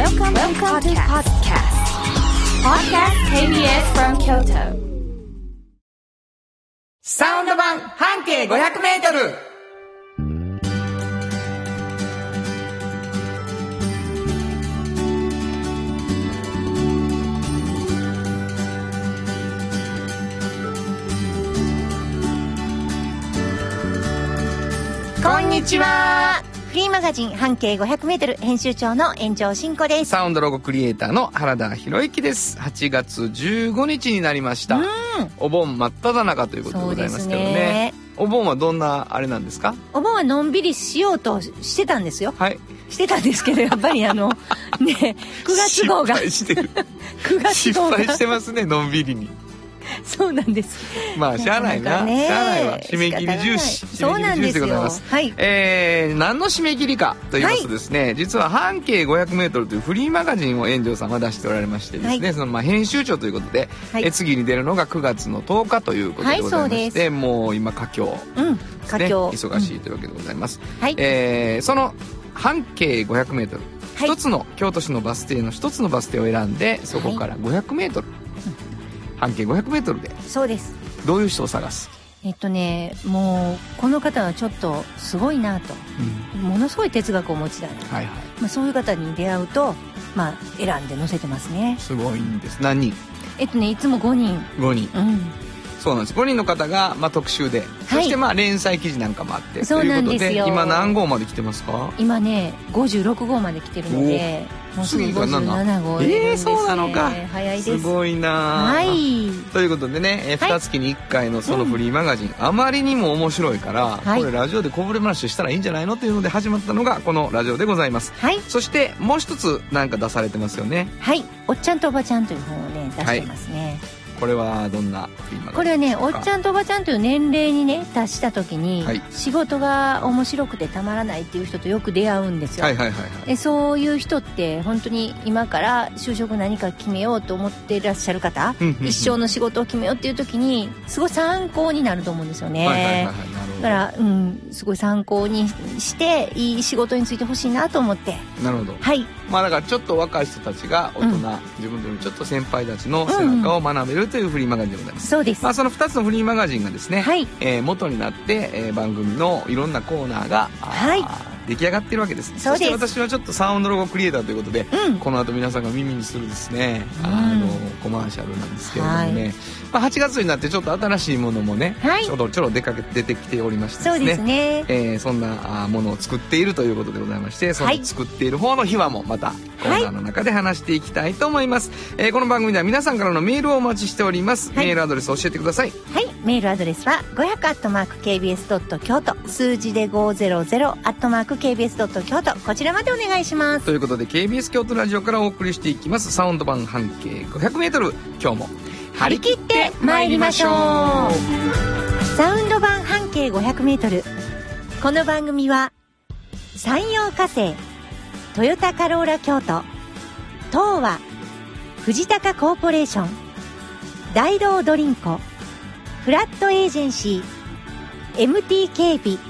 Welcome, Welcome to podcast. Podcast KBS from Kyoto. サウンド版半径500メートルこんにちはフリーマガジン半径 500m 編集長の炎上真子です。サウンドロゴクリエイターの原田博之です。8月15日になりました。お盆真っ只中ということでございますけどね。お盆はどんなあれなんですか？お盆はのんびりしようとしてたんですよ。はい。してたんですけど、やっぱりあの、ね、9月号が、失敗してる。9月失号が。敗、してますねのんびりに そうなんです。まあしゃあないな。しゃあないわ。締め切り重視。そうなんですよ。はい。えー、何の締め切りかと言いますとですね、実は半径 500m というフリーマガジンを炎上さんは出しておられましてですね、はい。そのまあ編集長ということで、はい。え次に出るのが9月の10日ということでございまして、はいもう今佳境。うん、佳境。忙しいというわけでございます、はい。えーその半径 500m はい。一つの京都市のバス停の一つのバス停を選んでそこから 500m、半径 500m で。そうです。どういう人を探す、えっとね、もう、この方はちょっとすごいなと。ものすごい哲学をお持ちだな。はいはい。まあ、そういう方に出会うと、まあ、選んで載せてますね。すごいんです。何人？えっとね、いつも5人。5人。うん。そうなんです。5人の方が、まあ、特集で、そしてまあ連載記事なんかもあって。そうなんですよ。今何号まで来てますか？今ね56号まで来てるのでもうすぐ次が7 57号入れるんです、ね、えーそうなのか。早いです。すごいな。はい。ということでね、えー、はい。2月に1回のそのフリーマガジン、あまりにも面白いから、はい。これラジオでこぼれ話したらいいんじゃないのというので始まったのがこのラジオでございます。はい。そしてもう一つなんか出されてますよね。はい「おっちゃんとおばちゃん」という本をね出してますね、これはどんなこれはねおっちんゃんとおばちゃんという年齢にね達した時に、はい。仕事が面白くてたまらないっていう人とよく出会うんですよ、はいはいはいはい。でそういう人って本当に今から就職何か決めようと思っていらっしゃる方うんうんうん一生の仕事を決めようっていう時にすごい参考になると思うんですよね、はいはいはいだから、うん、すごい参考にしていい仕事についてほしいなと思って。なるほど。はい。まあだからちょっと若い人たちが大人、うん。自分よりちょっと先輩たちの背中を学べるというフリーマガジンでございます、そうです、まあ、その2つのフリーマガジンがですね、はい。えー元になって、えー番組のいろんなコーナーが、はい出来上がっているわけですそして私はちょっとサウンドロゴクリエイターということで、うん。この後皆さんが耳にするですね、うん。あのコマーシャルなんですけれどもね、はいまあ、8月になってちょっと新しいものもね、はい。ちょろちょろ出かけ出てきておりましてそうですね。えーそんなものを作っているということでございましてそのはい作っている方の秘話もまたコーナーの中で話していきたいと思います、えーこの番組では皆さんからのメールをお待ちしております、はい。メールアドレス教えてください。はい。メールアドレスは 500-kbs. 京都数字で 500-kbs. 京都こちらまでお願いします。ということで KBS 京都ラジオからお送りしていきます。サウンド版半径 500m 今日も張り切って参りましょう。サウンド版半径 500m この番組は山陽火星トヨタカローラ京都東和藤高コーポレーション大道ドリンコフラットエージェンシー MT 警備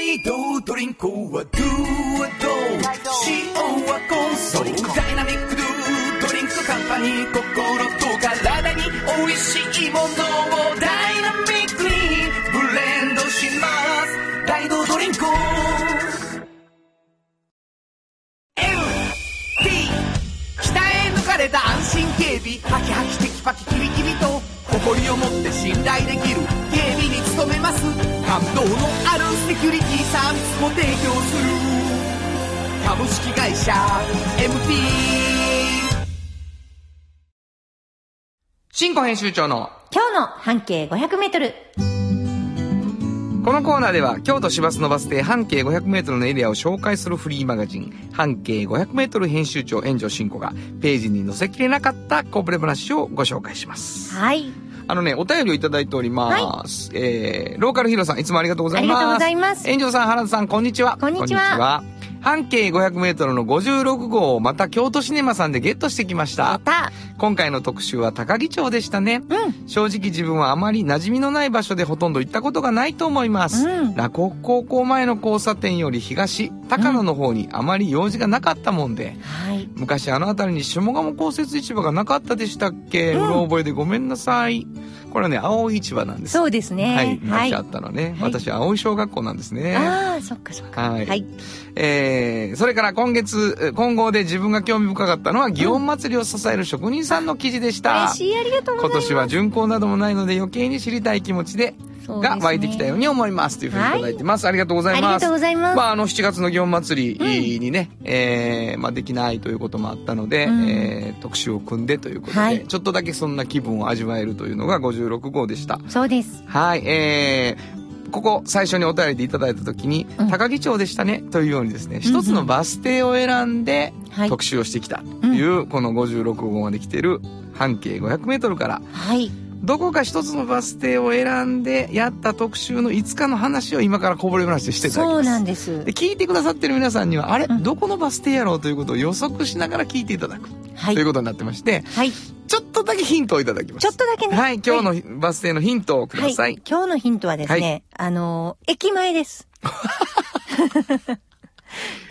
大道ドリンクはドゥはド塩はコンソーダイナミックドゥドリンクカンパニー心と体に美味しいものをダイナミックにブレンドします。大道ドリンク。LT 鍛え抜かれた安心警備。ハキハキテキパキキビキビと。誇りを持って信頼できる警備に努めます。感動のあるセキュリティサービスも提供する。株式会社 MT 新庫編集長の今日の半径 500m ここのコーナーでは京都市バスのバス停半径 500m のエリアを紹介するフリーマガジン半径 500m 編集長炎上真子がページに載せきれなかったコープレ話をご紹介します。はい。あのねお便りをいただいております、えー、ローカルヒーローさんいつもありがとうございます。ありがとうございます。炎上さん原田さんこんにちは。こんにちは半径 500m の56号をまた京都シネマさんでゲットしてきました。また。今回の特集は高木町でしたね、うん。正直自分はあまり馴染みのない場所でほとんど行ったことがないと思います、うん。洛北高校前の交差点より東高野の方にあまり用事がなかったもんで、はい。昔あの辺りに下鴨公設市場がなかったでしたっけ、うん。うろ覚えでごめんなさいこれはね青い市場なんですそうですね。はいはい昔あったのね、はい私は青い小学校なんですねああ、そっかそっか。はいはい。えー、それから今月、え今後で自分が興味深かったのは、祇園祭りを支える職人さんの記事でした。嬉しい、ありがとうございます。今年は巡行などもないので余計に知りたい気持ちで、が湧いてきたように思います。というふうにいただいてます。ありがとうございます。ありがとうございます。まあ、あの、7月の祇園祭りにね、えーまあ、できないということもあったので、うんえー特集を組んでということで、はいちょっとだけそんな気分を味わえるというのが56号でした。そうです。はい、えー、ここ最初にお便りでいただいた時に、うん高木町でしたねというようにですね、一つのバス停を選んではい。特集をしてきたという、この56号まで来てる半径500メートルから、はい。どこか一つのバス停を選んでやった特集の5日の話を今からこぼれ話でしていただきます。そうなんですで。聞いてくださってる皆さんには、あれ、うんどこのバス停やろうということを予測しながら聞いていただく、はいという。ことになってまして、はい。ちょっとだけヒントをいただきます。ちょっとだけね。はい、今日のバス停のヒントをください。はい。今日のヒントはですね、あのー駅前です。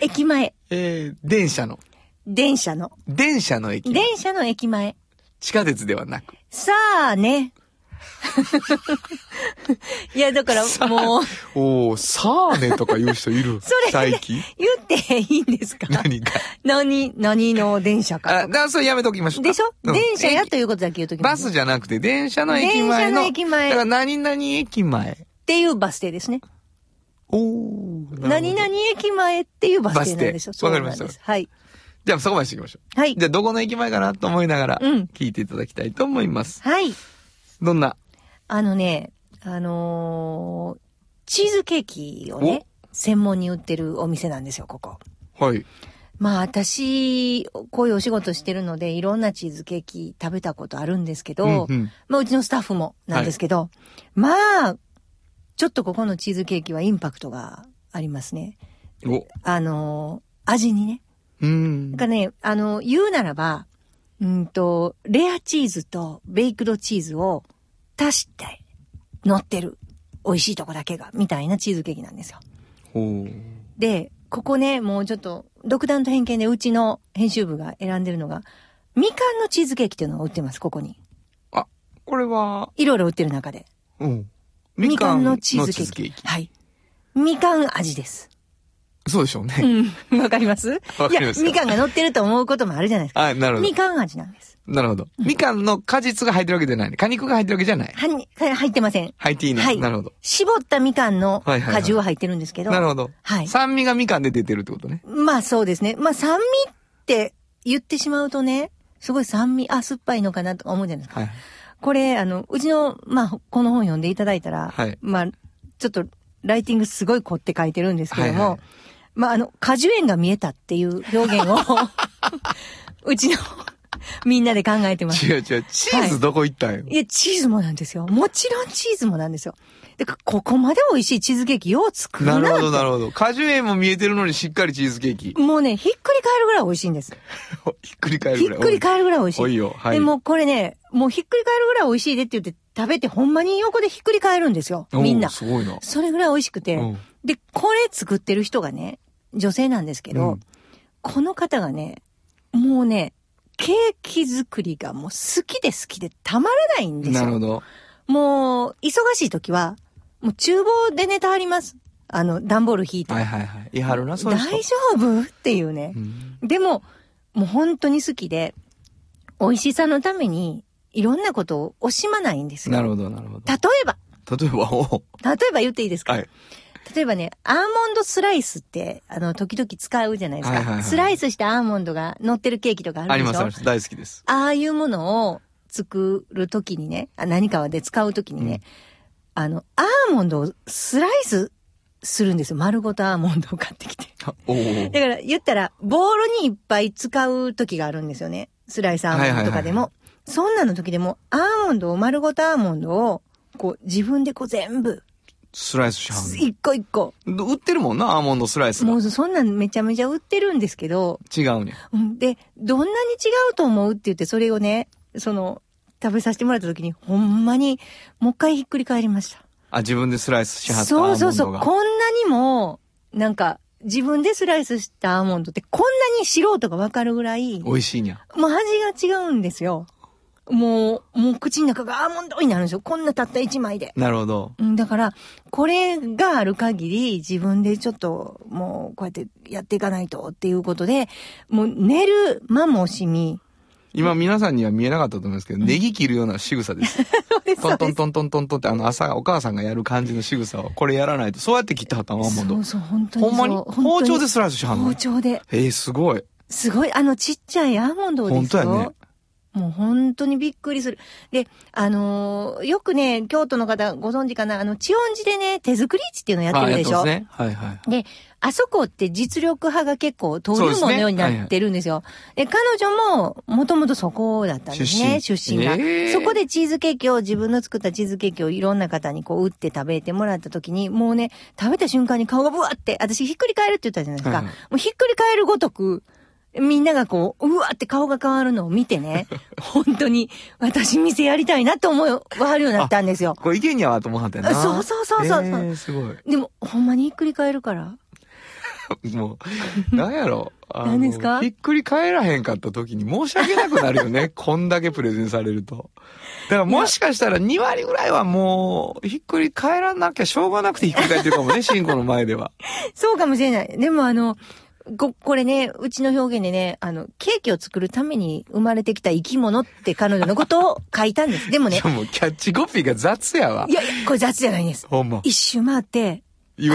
駅前。えー、電車の、電車の。電車の駅。電車の駅前。地下鉄ではなく。さあね。いや、だからもう、おー、さあねとか言う人いる？それ最近？言っていいんですか？何か。何、何の電車あ、かだからそれやめときましょうか。でしょ、うん電車や駅ということだけ言うときバスじゃなくて、電車の駅前の。電車の駅前だから何々駅前。っていうバス停ですね。おー。何々駅前っていうバス停なんですよ。わかりましたはい。じゃあそこまでしていきましょはい。う。じゃあどこの駅前かなと思いながら、うん聞いていただきたいと思います。はい。どんな？あのね、あのーチーズケーキをね、専門に売ってるお店なんですよ、ここ。はい。まあ私、こういうお仕事してるので、いろんなチーズケーキ食べたことあるんですけど、うんうんまあうちのスタッフもなんですけど、まあ、ちょっとここのチーズケーキはインパクトがありますね。お、あのー味にね。うんなん。かね、あの、言うならば、うんと、レアチーズとベイクドチーズを足して乗ってる。美味しいとこだけが、みたいなチーズケーキなんですよ。ほう。で、ここね、もうちょっと、独断と偏見でうちの編集部が選んでるのが、みかんのチーズケーキっていうのを売ってます、ここに。あ、これは、いろいろ売ってる中で。うん。みかんのチーズケーキ。はい。みかん味です。そうでしょうね。うん。わかります？わかりますいや、みかんが乗ってると思うこともあるじゃないですか。あ、なるほどみ。かん味なんです。なるほど。みかんの果実が入ってるわけじゃないね。果肉が入ってるわけじゃない。はに、入ってません。入っていいの、はいなるほど。絞ったみかんのはいはいはい果汁は入ってるんですけど。なるほど。はい。酸味がみかんで出てるってことね。まあそうですね。まあ酸味って言ってしまうとね、すごい酸味、あ、酸っぱいのかなとか思うじゃないですか。はい。これ、あの、うちの、まあ、この本読んでいただいたら、はいまあ、ちょっと、ライティングすごい凝って書いてるんですけども、はいはいまあ、あの、果樹園が見えたっていう表現を、うちの、みんなで考えてます。違う違う。チーズどこ行ったんよ？いや、チーズもなんですよ。もちろんチーズもなんですよ。で、ここまで美味しいチーズケーキよう作るななるほど、なるほほど。果樹園も見えてるのにしっかりチーズケーキ。もうね、ひっくり返るぐらい美味しいんです。ひっくり返るひっぐらい。くり返るぐらい美味しい。おいよ。はい。でもこれね、もうひっくり返るぐらい美味しいでって言って食べてほんまに横でひっくり返るんですよ。みんな。すごいな。それぐらい美味しくて。うんで、これ作ってる人がね、女性なんですけど、うんこの方がね、もうね、ケーキ作りがもう好きで好きでたまらないんですよ。なるほど。もう、忙しい時は、もう厨房でネタあります。あの、段ボール引いて。はいはいはい。いはるな、そう。大丈夫？っていうね。うんでも、もう本当に好きで、美味しさのために、いろんなことを惜しまないんですよ。なるほど、なるほど。例えば、例えば、お例えば言っていいですか、はい。例えばね、アーモンドスライスって、あの、時々使うじゃないですか。はいはいはいスライスしたアーモンドが乗ってるケーキとかあるでしょ？あります、あります。大好きです。ああいうものを作るときにね、あ何かで使うときにね、あの、アーモンドをスライスするんですよ。丸ごとアーモンドを買ってきて。だから言ったら、ボールにいっぱい使う時があるんですよね。スライスアーモンドとかでも。はいそんなの時でも、アーモンドを、丸ごとアーモンドを、こう、自分でこう全部、スライスしはん一個一個。の売ってるもんな、アーモンドスライスがも。うそんなんめちゃめちゃ売ってるんですけど、違うね。うんで、どんなに違うと思うって言って、それをね、その、食べさせてもらった時に、ほんまに、もう一回ひっくり返りました。あ、自分でスライスしはったアーモンドが？そうそうそう。こんなにも、なんか、自分でスライスしたアーモンドってこんなに素人がわかるぐらい、も美味しいんや。う味が違うんですよ。もう、もう口の中がアーモンドになるんですよ。こんなたった一枚で。なるほど。うんだから、これがある限り、自分でちょっと、もう、こうやってやっていかないとっていうことで、もう寝る間も惜しみ。今皆さんには見えなかったと思いますけど、ネギ切るような仕草 です。トントントントントントンってあの朝お母さんがやる感じの仕草をこれやらないと、そうやって切ってはったのアーモンドそう。そう、本当に。ほんまに？包丁でスライスしはんの？包丁で。えー、すごい。すごい、あのちっちゃいアーモンドをですよ。本当やねもう本当にびっくりする。で、あのーよくね、京都の方ご存知かな、あの、千音寺でね、手作り市っていうのやってあるでしょ？ね。はいはい。で、あそこって実力派が結構登竜門のようになってるんですよ。で彼女も、もともとそこだったんですね、出身が、えーそこでチーズケーキを、自分の作ったチーズケーキをいろんな方にこう打って食べてもらった時に、もうね、食べた瞬間に顔がブワって、私ひっくり返るって言ったじゃないですか。はいはいもうひっくり返るごとく、みんながこう、うわって顔が変わるのを見てね、本当に私店やりたいなって思いわはるようになったんですよ。これいけんやわと思はったよな。そうそうそうそうえー、すごい。でも、ほんまにひっくり返るから。もう、なんやろ。何ですか？ひっくり返らへんかった時に申し訳なくなるよね。こんだけプレゼンされると。だからもしかしたら2割ぐらいはもう、ひっくり返らなきゃしょうがなくてひっくり返ってるかもね、シンコの前では。そうかもしれない。でもあの、こ、これね、うちの表現でね、あの、ケーキを作るために生まれてきた生き物って彼女のことを書いたんです。でもねもうキャッチコピーが雑やわい。やいや、これ雑じゃないんです。ほんま。一周回って、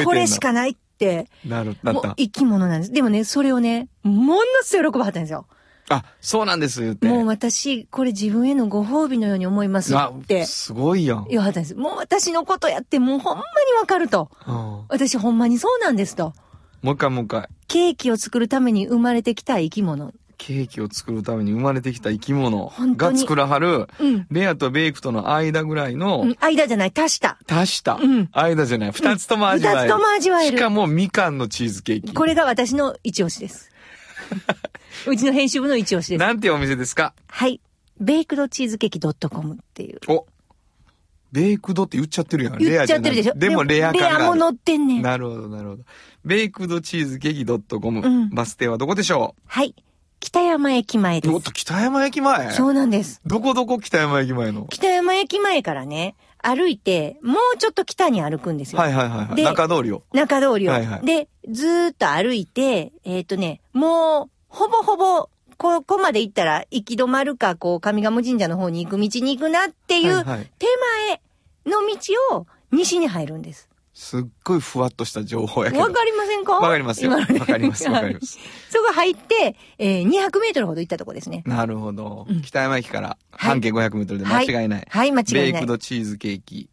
これしかないって、なる、なった。生き物なんです。でもね、それをね、ものすごい喜ばはったんですよ。あ、そうなんです、言って。もう私、これ自分へのご褒美のように思いますあってすごいやん。言わはったんです。もう私のことやって、もうほんまにわかると。うん私ほんまにそうなんですと。もう一回もう一回。ケーキを作るために生まれてきた生き物。ケーキを作るために生まれてきた生き物が作らはる、うん。レアとベイクとの間ぐらいの、うん、間じゃない、足した。足した、うん間じゃない、二つとも味わえる。二つとも味わえるしかもみかんのチーズケーキ。これが私の一押しです。うちの編集部の一押しです。なんていうお店ですか？はい。ベイクドチーズケーキ .com っていう。おベイクドって言っちゃってるやん。言っちゃってるでしょ。レアじゃないでもレア感が。レアも乗ってんねん。なるほど、なるほど。ベイクドチーズケーキ .com、うんバス停はどこでしょはい。北山駅前でうおっと、北山駅前？す。そうなんです。どこどこ北山駅前の？北山駅前からね、歩いて、もうちょっと北に歩くんですよ。はいはいはいはい。で中通りを。中通りを。はいはいで、ずーっと歩いて、えっ、とね、もう、ほぼほぼ、ここまで行ったら、行き止まるか、こう、上賀茂神社の方に行く道に行くなっていう、手前の道を西に入るんです。すっごいふわっとした情報やけど。わかりませんか？わかりますよ。今のねわかります、わかります。そこ入って、えー、200メートルほど行ったとこですね。なるほど。うん北山駅からはい半径500メートルで間違いない。はい、間違ベイクいない。ドチーズケーキ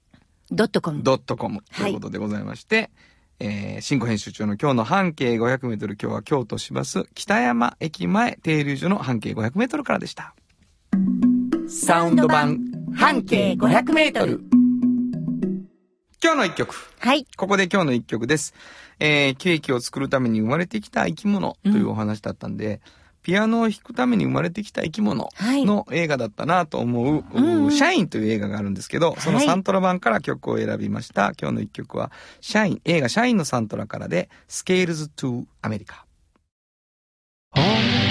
ドットコム。ドットコムということでございまして、えー、新語編集長の今日の半径500メートル、今日は京都市バス北山駅前停留所の半径500メートルからでした。サウンド版半径500メートル。今日の一曲。はい。ここで今日の一曲です。えー、ケーキを作るために生まれてきた生き物というお話だったんで、ピアノを弾くために生まれてきた生き物はいの映画だったなと思う、うんうんシャインという映画があるんですけど、そのはいサントラ版から曲を選びました。今日の一曲は、シャイン、映画シャインのサントラからで、 Scales to America。本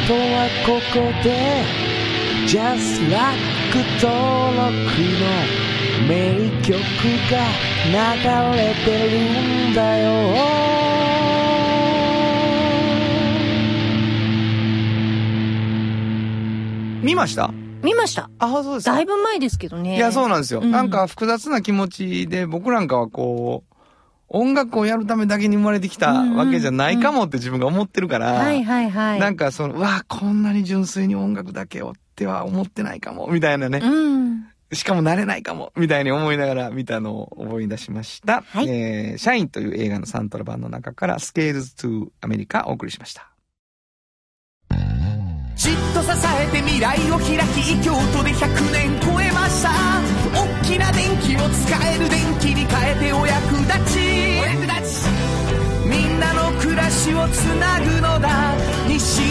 当はここで Just Like 登録の名曲が流れてるんだよ見ました？見ました。あ、そうですか。だいぶ前ですけどね。いや、そうなんですよ。うんなんか複雑な気持ちで、僕なんかはこう、音楽をやるためだけに生まれてきたわけじゃないかもって自分が思ってるから、はいはいはい。なんかその、うわ、こんなに純粋に音楽だけをっては思ってないかも、みたいなね。うん。しかも慣れないかも、みたいに思いながら見たのを思い出しました。はい。えー、シャインという映画のサントラ版の中から、 Scales to America お送りしました。じっと支えて未来を開き京都で100年超えました。大きな電気を使える電気に変えてお役立ち。お役立ち。みんなの暮らしをつなぐのだ。日新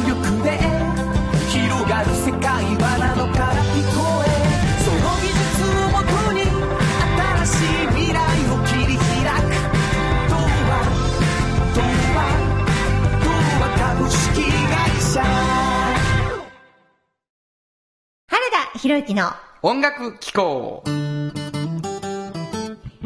原田博之の音楽機構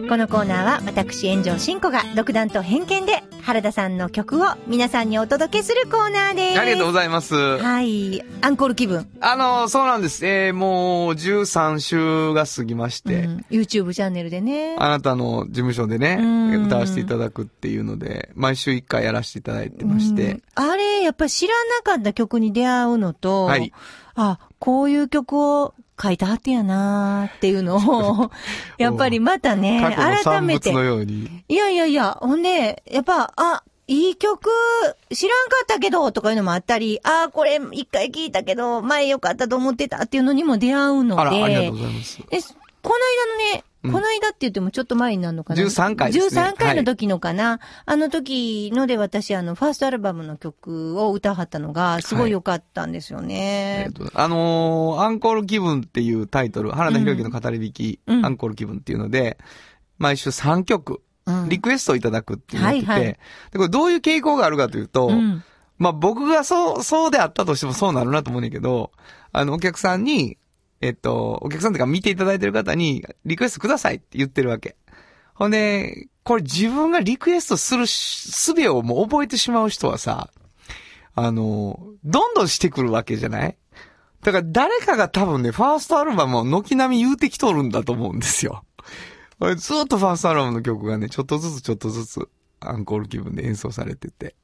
このコーナーは私炎上真子が独断と偏見で原田さんの曲を皆さんにお届けするコーナーです。ありがとうございます。はい。アンコール気分。あの、そうなんです。えー、もう13週が過ぎまして、うん YouTube チャンネルでね。あなたの事務所でねうん、歌わせていただくっていうので、毎週1回やらせていただいてましうんて、あれ、やっぱり知らなかった曲に出会うのと、はいあ、こういう曲を書いたはってやなーっていうのを、やっぱりまたね、改めて。いやいやいや、ほんで、やっぱ、あ、いい曲、知らんかったけど、とかいうのもあったり、あ、これ一回聞いたけど、前良かったと思ってたっていうのにも出会うので、ありがとうございます。で、この間のね、うん。この間って言ってもちょっと前になるのかな？13回ですね。13回の時のかな、あの時ので私、あの、ファーストアルバムの曲を歌はったのが、すごい良かったんですよえねっ。とあのーアンコール気分っていうタイトル、原田博之の語り引き、うん。アンコール気分っていうので、毎週3曲、うん。リクエストをいただくっていうのってて、はいはい。で、これどういう傾向があるかというと、うん。まあ僕がそう、そうであったとしてもそうなるなと思うんだけど、あの、お客さんに、えっと、お客さんとか見ていただいてる方に、リクエストくださいって言ってるわけ。ほんで、これ自分がリクエストするしすべをもう覚えてしまう人はさ、あの、どんどんしてくるわけじゃない？だから誰かが多分ね、ファーストアルバムを軒並み言うてきとるんだと思うんですよ。ずっとファーストアルバムの曲がね、ちょっとずつちょっとずつアンコール気分で演奏されてて。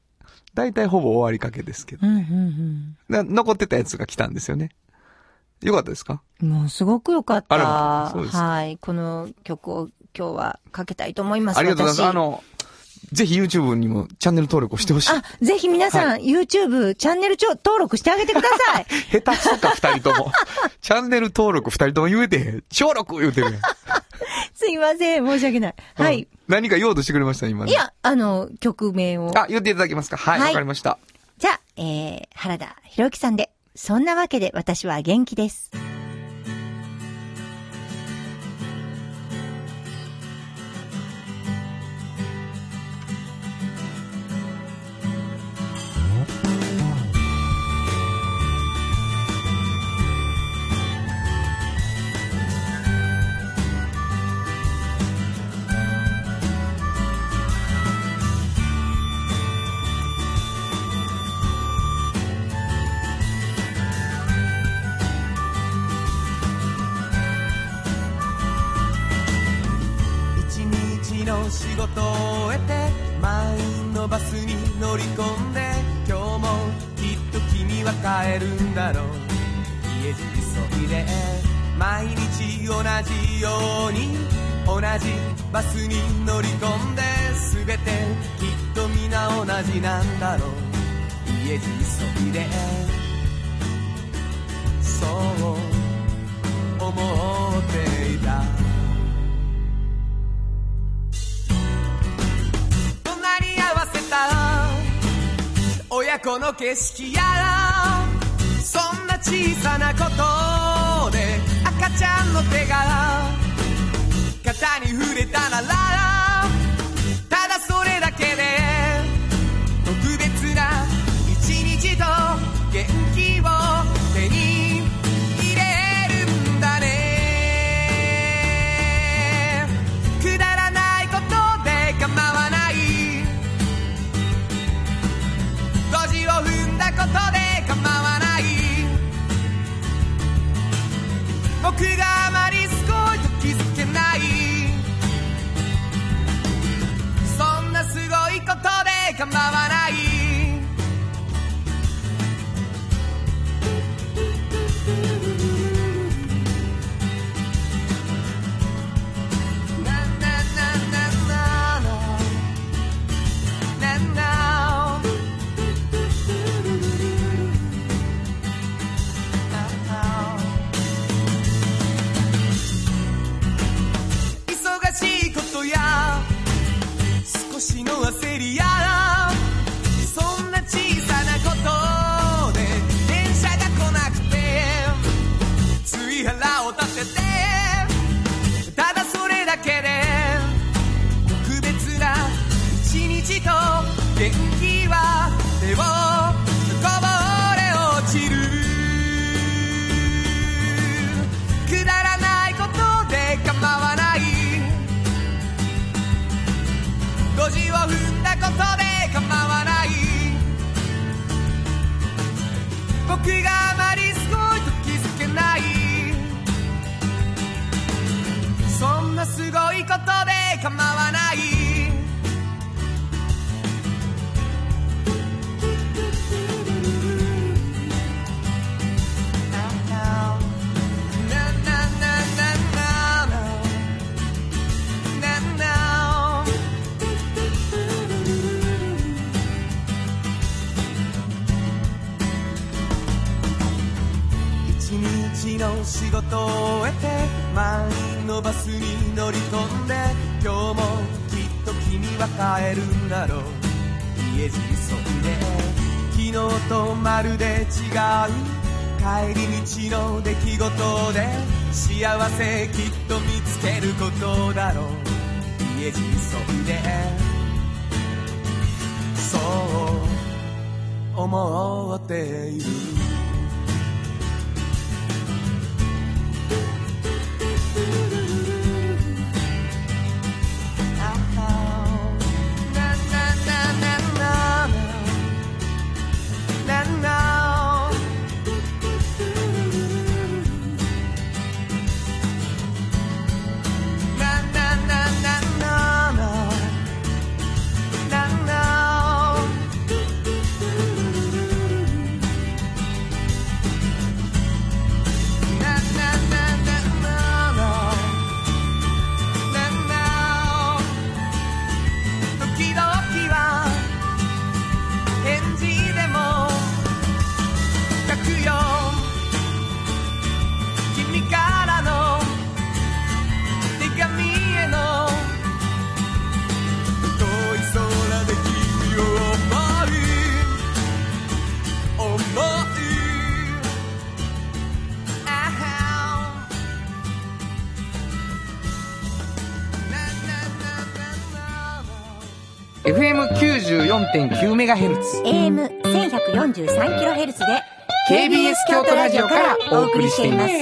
大体ほぼ終わりかけですけど。うんうんな残ってたやつが来たんですよね。よかったですか？うん。もうすごく良かっあた。らそうですかはい。この曲を今日はかけたいと思います。ありがとうございます。私あの、ぜひ YouTube にもチャンネル登録をしてほしい。あ、ぜひ皆さん、YouTube チャンネルちょ登録してあげてください。下手くそか、二人とも。チャンネル登録二人とも言えてへん。登録言うてるやん。すいません、申し訳ない。はいうん。。何か言おうとしてくれました、今ねい。や、あの、曲名を。あ、言っていただけますか？はい、わ、はいかりました。じゃあ、えー、原田博之さんで、そんなわけで私は元気です。じように同じバスに乗り込んで全てきっと皆同じなんだろう。家路急いで。そう思っていた。隣り合わせた親子の景色やら。そんな小さなこと。ちゃんの手が肩に触れたならとまるで違う帰り道の出来事で幸せきっと見つけることだろう。家路急いで。そう思っている。FM94.9MHz。AM1143kHz で KBS 京都ラジオからお送りしています。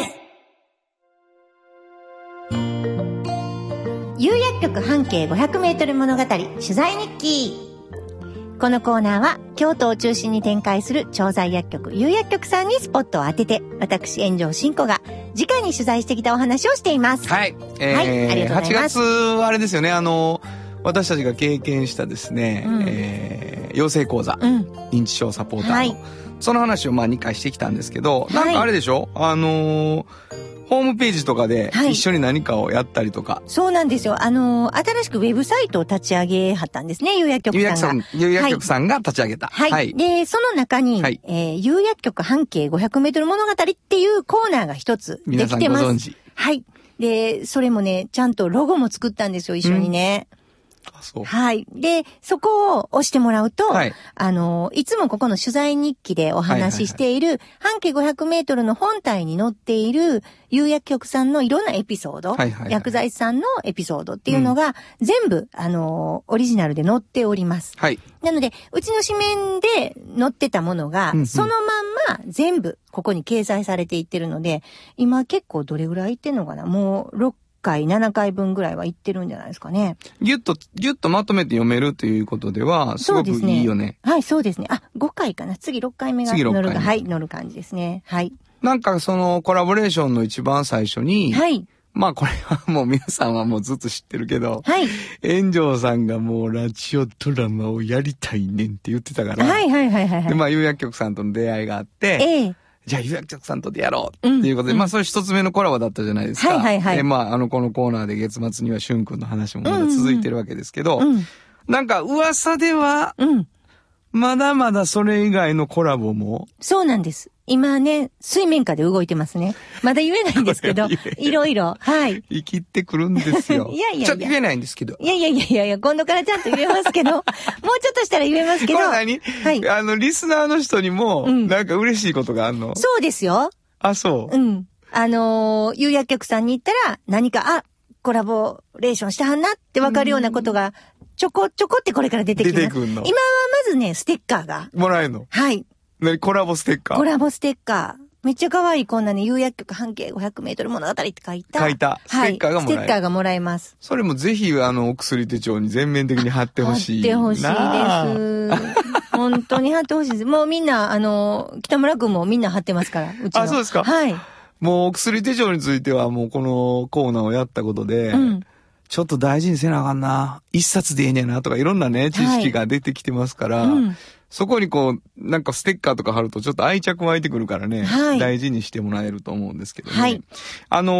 有薬局半径500メートル物語取材日記。このコーナーは京都を中心に展開する調剤薬局有薬局さんにスポットを当てて、私炎上真子が直に取材してきたお話をしています。はい。えーはいありがとうございます8月はあれですよね、あの、私たちが経験したですね、うんえー養成講座、うん。認知症サポーターの、はいその話をまあ2回してきたんですけど、いなんかあれでしょ？あのーホームページとかではい一緒に何かをやったりとか、そうなんですよ。あのー新しくウェブサイトを立ち上げはったんですね、有薬局さんが。有薬さん、有薬局さんが立ち上げた。はい。で、その中に、はいえー有薬局半径500メートル物語っていうコーナーが一つで皆さんきてます。ご存知。はい。で、それもね、ちゃんとロゴも作ったんですよ、一緒にね。あそう。はい。で、そこを押してもらうと、はいあの、いつもここの取材日記でお話ししている、半径500メートルの本体に載っている、有薬局さんのいろんなエピソード、はいはいはい薬剤師さんのエピソードっていうのが、全部、あの、オリジナルで載っております。はい。なので、うちの紙面で載ってたものがうんうん、そのまんま全部ここに掲載されていってるので、今結構どれぐらいいってんのかな？もう6回、7回分ぐらいはいってるんじゃないですかね。ぎゅっと、ぎゅっとまとめて読めるということでは、すごくいいよね。はい、そうですね。あ、5回かな。次6回目が次6回目乗るが、はい、乗る感じですね。はい。なんかそのコラボレーションの一番最初に、はい。まあこれはもう皆さんはもうずっと知ってるけど、はい。炎上さんがもうラジオドラマをやりたいねんって言ってたから、はい、はい、はい、はい。で、まあ、有薬局さんとの出会いがあって、ええじゃあ、有薬局さんとでやろうっていうことで、うんまあ、それ一つ目のコラボだったじゃないですか。はいはいはいで、まあ、あの、このコーナーで月末にはしゅんくんの話もまだ続いてるわけですけど、うん。なんか噂では、うん。まだまだそれ以外のコラボも、そうなんです。今ね、水面下で動いてますね。まだ言えないんですけど いろいろ。はい。生きってくるんですよ。いやいやいやちょっと言えないんですけど。いやいやいやいやいや、今度からちゃんと言えますけど、もうちょっとしたら言えますけど。これ何はい。あの、リスナーの人にも、うんなんか嬉しいことがあんの、そうですよ。あ、そう。うん。あのー、有薬局さんに行ったら、何か、あ、コラボレーションしたはんなってわかるようなことが、ちょこちょこってこれから出てきます。出てくんの？今はまずね、ステッカーが。もらえるの？はい。何コラボステッカー？コラボステッカー。めっちゃ可愛いこんなね、有薬局半径500メートル物語って書いた。書いたステッカーがもらえるはい、ステッカーがもらえます。それもぜひ、あの、お薬手帳に全面的に貼ってほしい。貼ってほしいです。本当に貼ってほしいです。もうみんな、あの、北村くんもみんな貼ってますから、うちの。あそうですかはい。もう、お薬手帳についてはもうこのコーナーをやったことで、うん。ちょっと大事にせなあかんな。一冊でええねやなとかいろんなね、知識が出てきてますから、うん。そこにこう、なんかステッカーとか貼るとちょっと愛着湧いてくるからね、はい大事にしてもらえると思うんですけどね。はいあの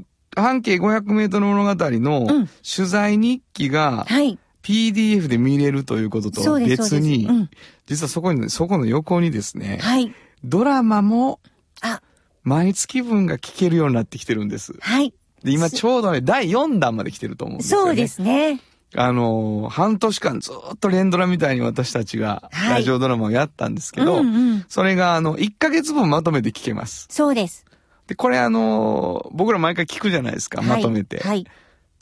ー半径500メートル物語のうん取材日記がはい。PDF で見れるということと。別にう、ん。実はそこに、そこの横にですね、はい。ドラマもあ、毎月分が聞けるようになってきてるんです。はい。で、今ちょうどね、第4弾まで来てると思うんですよね。そうですね。あのー半年間ずっと連ドラみたいに私たちがはいラジオドラマをやったんですけど、うんうん。それがあの、1ヶ月分まとめて聞けます。そうです。で、これあのー僕ら毎回聞くじゃないですか、まとめて。はい。はい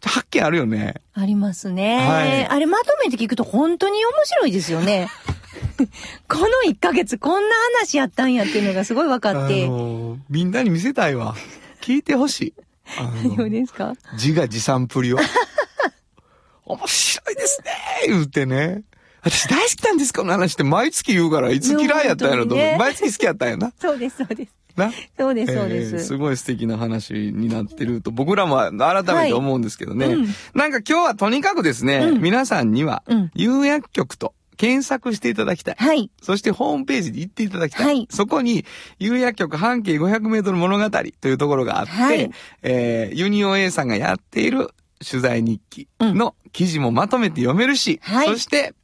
発見あるよね。ありますね。はいあれまとめて聞くと本当に面白いですよね。この1ヶ月こんな話やったんやっていうのがすごい分かって。あのーみんなに見せたいわ。聞いてほしい。あ 何をの、ですか？自画自賛プリを。面白いですね言ってね。私大好きなんですこの話って毎月言うから、いつ嫌いやったんやろと思う。いや本当にね毎月好きやったんやな。そうです、そうです。な？そうです、そうでえーす。すごい素敵な話になってると、僕らも改めて思うんですけどね。はいうんなんか今日はとにかくですね、うん皆さんにはうん、有薬局と検索していただきたい。はい。そしてホームページで行っていただきたい。はいそこに、有薬局半径500メートル物語というところがあって、はいえーユニオン A さんがやっている取材日記の記事もまとめて読めるし、はいそして、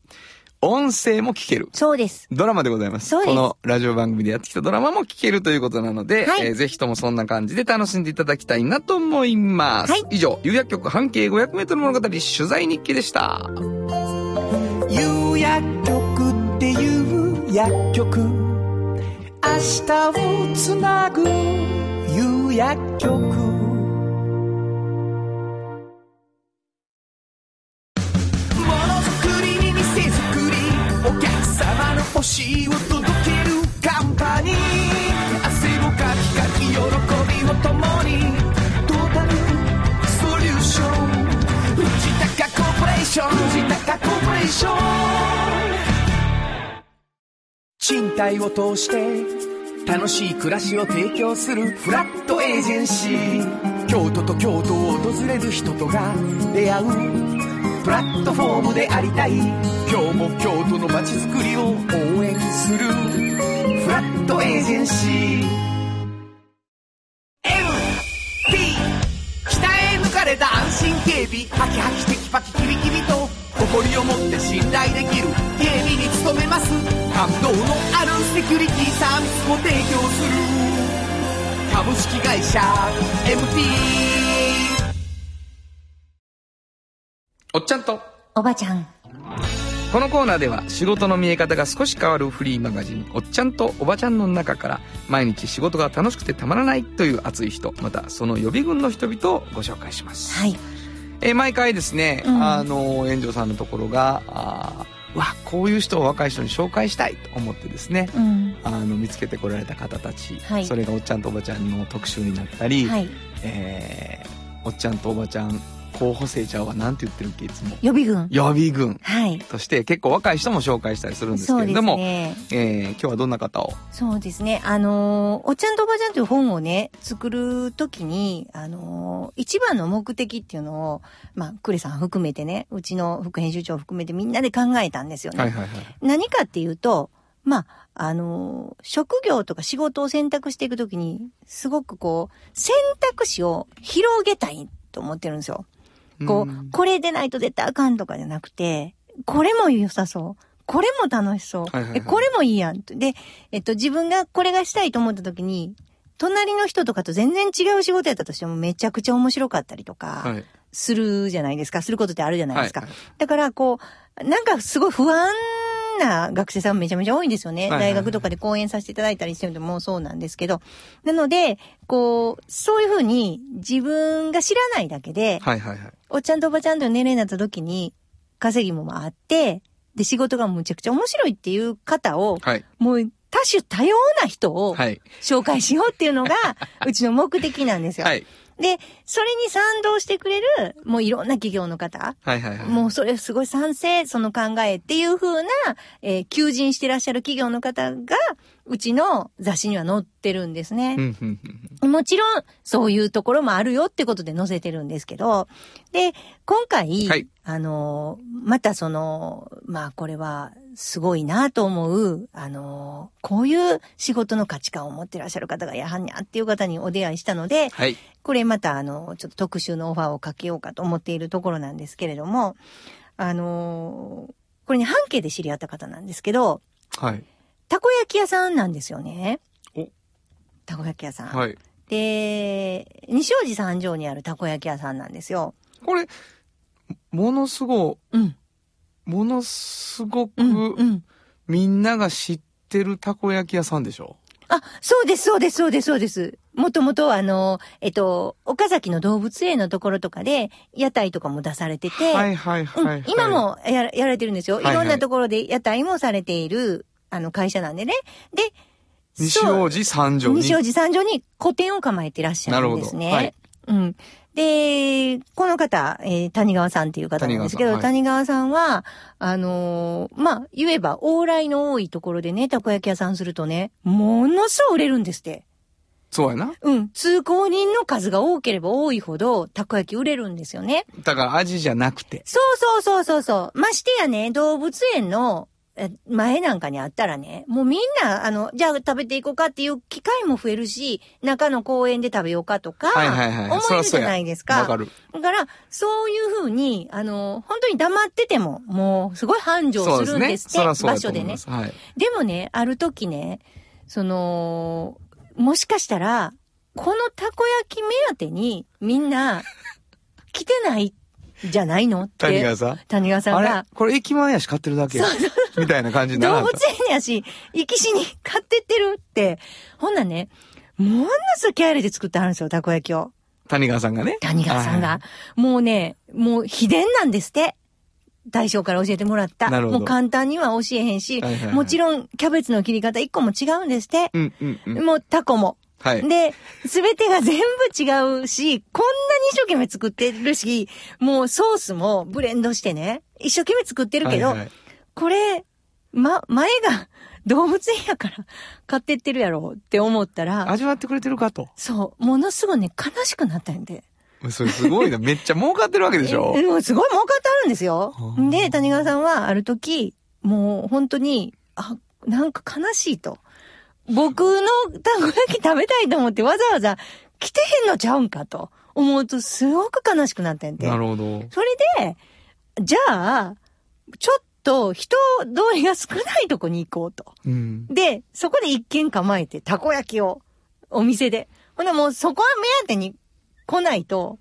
音声も聞ける。そうです。ドラマでございます。そうですこのラジオ番組でやってきたドラマも聞けるということなので、はいえーぜひともそんな感じで楽しんでいただきたいなと思います。はい以上、有薬局半径500メートル物語取材日記でした。有薬局っていう薬局明日をつなぐ有薬局様の欲しを届ける。カンパニー汗をかきかき喜びを共にトータルソリューション藤高コーポレーション藤高コーポレーション賃貸を通して楽しい暮らしを提供するフラットエージェンシー京都と京都を訪れる人とが出会うプラットフォームでありたい。今日も京都の街づくりを応援する。フラットエージェンシー。MT 北へ抜かれた安心警備。ハキハキテキパキキビキビと。誇りを持って信頼できる。警備に努めます。感動のあるセキュリティサービスも提供する。株式会社 MT おっちゃんと、おばちゃん。このコーナーでは仕事の見え方が少し変わるフリーマガジン、おっちゃんとおばちゃんの中から、毎日仕事が楽しくてたまらないという熱い人、またその予備軍の人々をご紹介します。はい。えー毎回ですね、うんあの、炎上さんのところが、あわ、こういう人を若い人に紹介したいと思ってですね、うん。あの、見つけてこられた方たち、はいそれがおっちゃんとおばちゃんの特集になったり、はい。えーおっちゃんとおばちゃん候補生ちゃうはなんて言ってるっけ、いつも。予備軍。予備軍はい。として結構若い人も紹介したりするんですけれども、ね。えー今日はどんな方を？そうですね。あのーおっちゃんとおばちゃんという本をね、作るときに、あのー一番の目的っていうのを、まあ、クレさん含めてね、うちの副編集長含めてみんなで考えたんですよね。はいはいはい。何かっていうと、まあ、あのー職業とか仕事を選択していくときに、すごくこう、選択肢を広げたいと思ってるんですよ。こうこれでないと絶対あかんとかじゃなくて、これも良さそう。これも楽しそう。え、これもいいやん。で、えっと、自分がこれがしたいと思った時に、隣の人とかと全然違う仕事やったとしてもめちゃくちゃ面白かったりとか、はい。するじゃないですか。することってあるじゃないですか。だから、こう、なんかすごい不安な学生さんめちゃめちゃ多いんですよね。はいはいはい大学とかで講演させていただいたりしてるのもそうなんですけど。なので、こう、そういうふうに自分が知らないだけで、はいはいはい。おっちゃんとおばちゃんと年齢になった時に、稼ぎもあって、で、仕事がむちゃくちゃ面白いっていう方を、はい。もう多種多様な人をはい。紹介しようっていうのが、うちの目的なんですよ。はい。で、それに賛同してくれる、もういろんな企業の方、はいはいはい。もうそれすごい賛成、その考えっていう風な、えー求人してらっしゃる企業の方が、うちの雑誌には載ってるんですね。もちろん、そういうところもあるよってことで載せてるんですけど、で、今回、はいあの、またその、まあこれはすごいなと思う、あの、こういう仕事の価値観を持ってらっしゃる方がやはんにゃっていう方にお出会いしたので、はい。これまたあの、ちょっと特集のオファーをかけようかと思っているところなんですけれども、あの、これね、半径で知り合った方なんですけど、はい。たこ焼き屋さんなんですよね。おたこ焼き屋さん。はい。で、西尾寺三条にあるたこ焼き屋さんなんですよ。これ、ものすご、うん。ものすごく、うん。うん。みんなが知ってるたこ焼き屋さんでしょ？あ、そうです、そうです、そうです、そうです。もともとあの、えっと、岡崎の動物園のところとかで、屋台とかも出されてて、はいはいはい、はいうん、今。もやらやられてるんですよ。はいはいいろんなところで屋台もされている、あの、会社なんでね。で、西王子三条に。西尾寺三条に個展を構えてらっしゃるんですね。なるうん。で、この方、えー谷川さんっていう方なんですけど、谷川さんは、あのーまあ、言えば、往来の多いところでね、たこ焼き屋さんするとね、ものすごい売れるんですって。そうやな。うん。通行人の数が多ければ多いほど、たこ焼き売れるんですよね。だから味じゃなくて。そうそうそうそうそう。ましてやね、動物園のえ前なんかにあったらね、もうみんな、あの、じゃあ食べていこうかっていう機会も増えるし、中の公園で食べようかとか。思えるじゃないですか。わかる。だから、そういうふうに、あの、本当に黙ってても、もう、すごい繁盛するんですって、そらそう場所でね。はい。でもね、ある時ね、その、もしかしたら、このたこ焼き目当てに、みんな、来てないんじゃないのって。谷川さん。谷川さんあれ？が、これ駅前やし買ってるだけや。みたいな感じになら動物園やし、行きしに買ってってるって。ほんならね、ものすごい気合入れて作ってあるんですよ、たこ焼きを。た谷川さんがね。谷川さんはが。もうね、もう秘伝なんですって。大将から教えてもらった。なるほどもう簡単には教えへんし、はいはいはいもちろんキャベツの切り方一個も違うんですって。うんうんうん。もうタコも。はい。で、すべてが全部違うし、こんなに一生懸命作ってるし、もうソースもブレンドしてね、一生懸命作ってるけど、はいはいこれ、ま、前が 動物園やから 買ってってるやろって思ったら、味わってくれてるかと。そう、ものすごいね、悲しくなったんで。それすごいな。めっちゃ儲かってるわけでしょえ。もうすごい儲かってあるんですよは。あで、谷川さんはある時、もう本当に、あ、なんか悲しいと。僕のたこ焼き食べたいと思ってわざわざ来てへんのちゃうんかと思うとすごく悲しくなってんて。なるほど。それで、じゃあ、ちょっと人通りが少ないとこに行こうと。うん。で、そこで一軒構えて、たこ焼きを、お店で。ほんならもうそこは目当てに来ないと、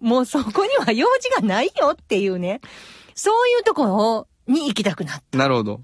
もうそこには用事がないよっていうね、そういうところに行きたくなってなるほど。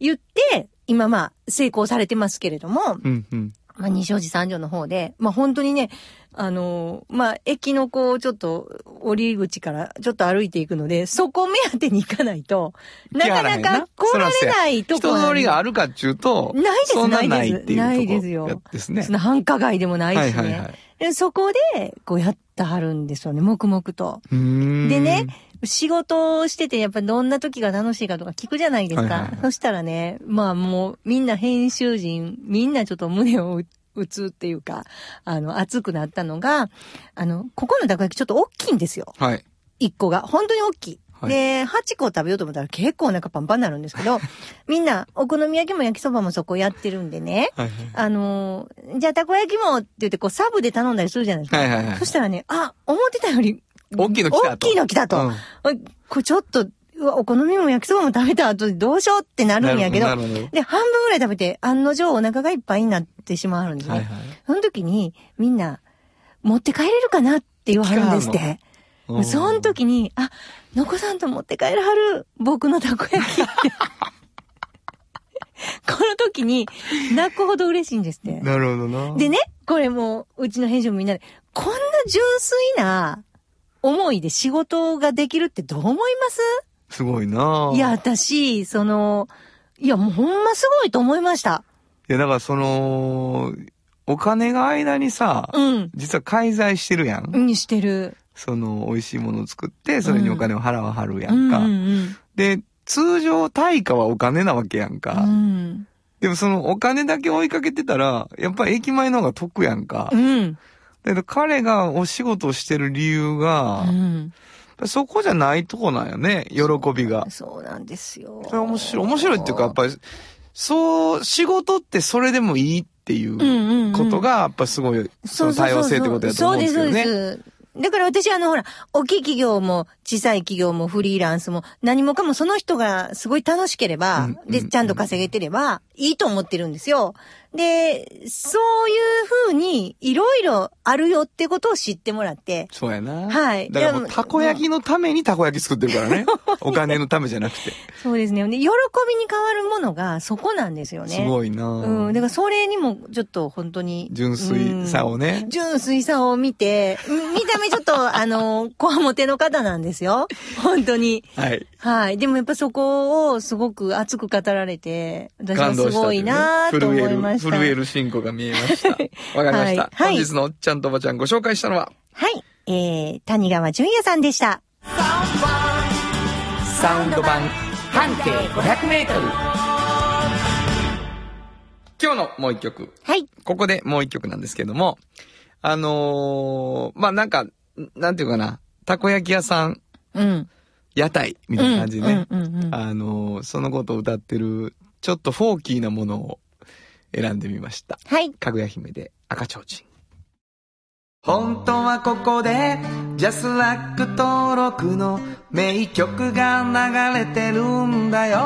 言って、今まあ成功されてますけれども、うんうん。まあ西尾寺三条の方で、まあ本当にね、あのーまあ駅のこうちょっと降り口からちょっと歩いていくので、そこ目当てに行かないと、なかなか来られないとこ人通りがある。るかっちゅうと、ないですそんなないですないっていうとこないですよやですねそ。の繁華街でもないしね。はいはいはい。でそこで、こうやってはるんですよね、黙々と。でね、仕事をしてて、やっぱどんな時が楽しいかとか聞くじゃないですか。はいはいはいそしたらね、まあもうみんな編集陣、みんなちょっと胸を打打つっていうか、あの、熱くなったのが、あの、ここのたこ焼きちょっと大きいんですよ。はい。一個が。本当に大きい。はいで、8個食べようと思ったら結構お腹パンパンになるんですけど、みんなお好み焼きも焼きそばもそこやってるんでね、はいあのーじゃあたこ焼きもって言ってこうサブで頼んだりするじゃないですか。はいはいはいそしたらね、あ、思ってたより、大きいの来たと大きいの来たと。うんこれちょっと、うわ、お好みも焼きそばも食べた後でどうしようってなるんやけど、どで、半分ぐらい食べて、案の定お腹がいっぱいになってしまうんですね。はいはいその時に、みんな、持って帰れるかなって言わはるんですって。その時に、あ、のこさんと持って帰るはる、僕のたこ焼きって。この時に、泣くほど嬉しいんですって。なるほどな。でね、これもう、うちの編集もみんなで、こんな純粋な思いで仕事ができるってどう思います？すごいないや、私、その、いや、もうほんますごいと思いました。いや、だからその、お金が間にさ、うん。実は介在してるやん。にしてる。その、美味しいものを作って、それにお金を払わはるやうんんか。うんで、通常対価はお金なわけやんうか。ん。でもそのお金だけ追いかけてたら、やっぱり駅前の方が得やんかう。ん。だけど彼がお仕事をしてる理由が、うん。そこじゃないとこなんよね、喜びが。そうなんですよ。面白い。面白いっていうか、やっぱり、そう、仕事ってそれでもいいっていうことが、やっぱすごい、その多様性ってことだと思うんですけどね。そうです、そうです。だから私あのほら、大きい企業も小さい企業もフリーランスも何もかもその人がすごい楽しければ、うんで、うんちゃんと稼げてればいいと思ってるんですよ。で、そういうふうにいろいろあるよってことを知ってもらって、そうやな。はいだからもう、たこ焼きのためにたこ焼き作ってるからね。お金のためじゃなくて。そうですね。で、喜びに変わるものがそこなんですよね。すごいなうん。だからそれにもちょっと本当に。純粋さをね。純粋さを見て、み見た目ちょっと、あの、こわもての方なんですよ。本当に。はい。はい。でもやっぱそこをすごく熱く語られて、私はすごいなぁと思いました。震える、震える進行が見えました。わかりました。はいはい本日のおっちゃんとおばちゃんご紹介したのは、はい。えー、谷川淳也さんでした。サウンド版半径500メートル。今日のもう一曲。はい。ここでもう一曲なんですけども、あのーまあ、なんか、なんていうかな、たこ焼き屋さん、うん。屋台みたいな感じでね、うんうんうんうんあのーそのことを歌ってる、ちょっとフォーキーなものを選んでみました。はい。かぐや姫で赤ちょうちん。本当はここでジャスラック登録の名曲が流れてるんだよ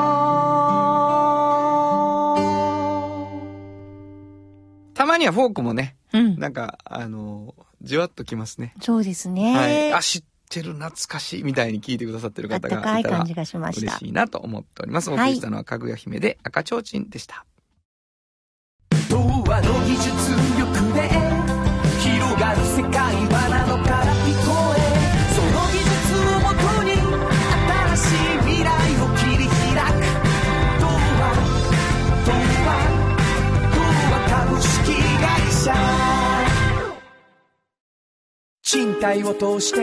たまにはフォークもね、うん。なんか、あのーじわっときますね。そうですね。はい。あ、知ってる懐かしいみたいに聞いてくださってるあっ方たかいがいたら感じがしました嬉し。いなと思っております。おはい送りしたのはかぐや姫で赤ちょうちんでした。童の技術力で広がる世界はなのから聞こえその技術をもとに新しい未来を切り開く。童話童話童話株式会社。賃貸を通して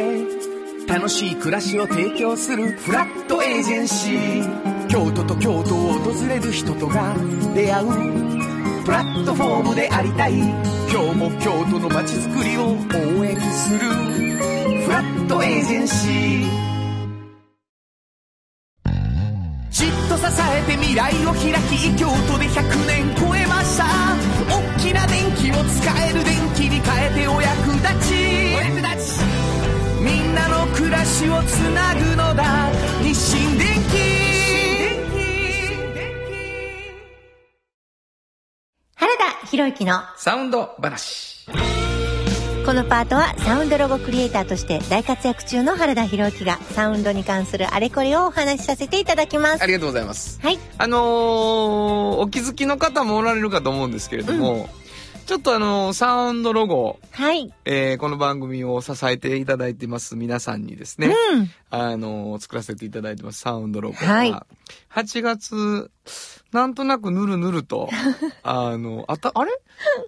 楽しい暮らしを提供するフラットエージェンシー。京都と京都を訪れる人とが出会う。プラットフォームでありたい。今日も京都の街づくりを応援する。フラットエージェンシー。じっと支えて未来を開き京都で100年超えました。大きな電気を使える電気に変えてお役立ち。お役立ち。みんなの暮らしをつなぐのだ。日清電原田博之のサウンド話。このパートはサウンドロゴクリエイターとして大活躍中の原田博之がサウンドに関するあれこれをお話しさせていただきますあ。りがとうございます。はい。あのーお気づきの方もおられるかと思うんですけれども、ちょっとあのーサウンドロゴ、はい。えーこの番組を支えていただいてます皆さんにですね、うん。あのー作らせていただいてますサウンドロゴが、はい8月、なんとなくぬるぬると、あの、あた、あれ？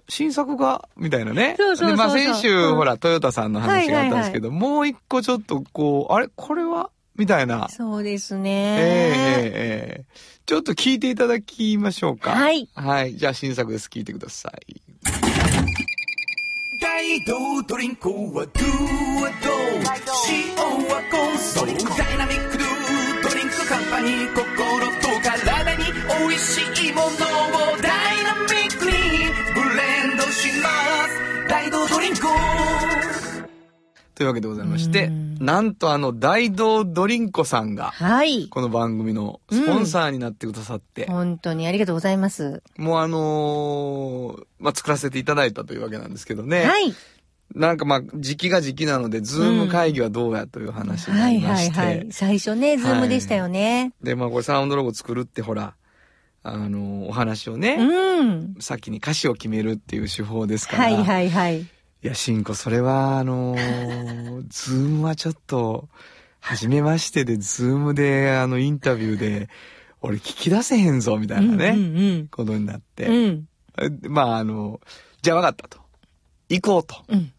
新作が？みたいなね。そうそうそうで、まあ先週、うんほら、トヨタさんの話があったんですけど、もう一個ちょっとこう、あれ？これは？みたいな。そうですええね。ええええちょっと聞いていただきましょうか。はい。はい。じゃあ新作です。聞いてください。大道ドリンクはドゥはド塩はコンソーダイナミックドゥドリンクカンパニー心と体に美味しいものをダイナミックにブレンドします大道ドリンクというわけでございましてうん、なんとあの、ダイドードリンコさんが、はい。この番組のスポンサーになってくださって、本当にありがとうございます。もうあのーまあ、作らせていただいたというわけなんですけどね。はい。なんかまあ、時期が時期なので、ズーム会議はどうやという話になはいはりまして。いはい。最初ね、ズームでしたよね。で、まあこれサウンドロゴ作るってほら、あのーお話をね、うん。先に歌詞を決めるっていう手法ですから。はいはいはい。いや、しんこ、それは、あのー ズームはちょっと、初めましてで、ズームで、あの、インタビューで、俺聞き出せへんぞ、みたいなね、うんことになって。うんうん。まあ、あの、じゃあ分かったと。行こうと。うん。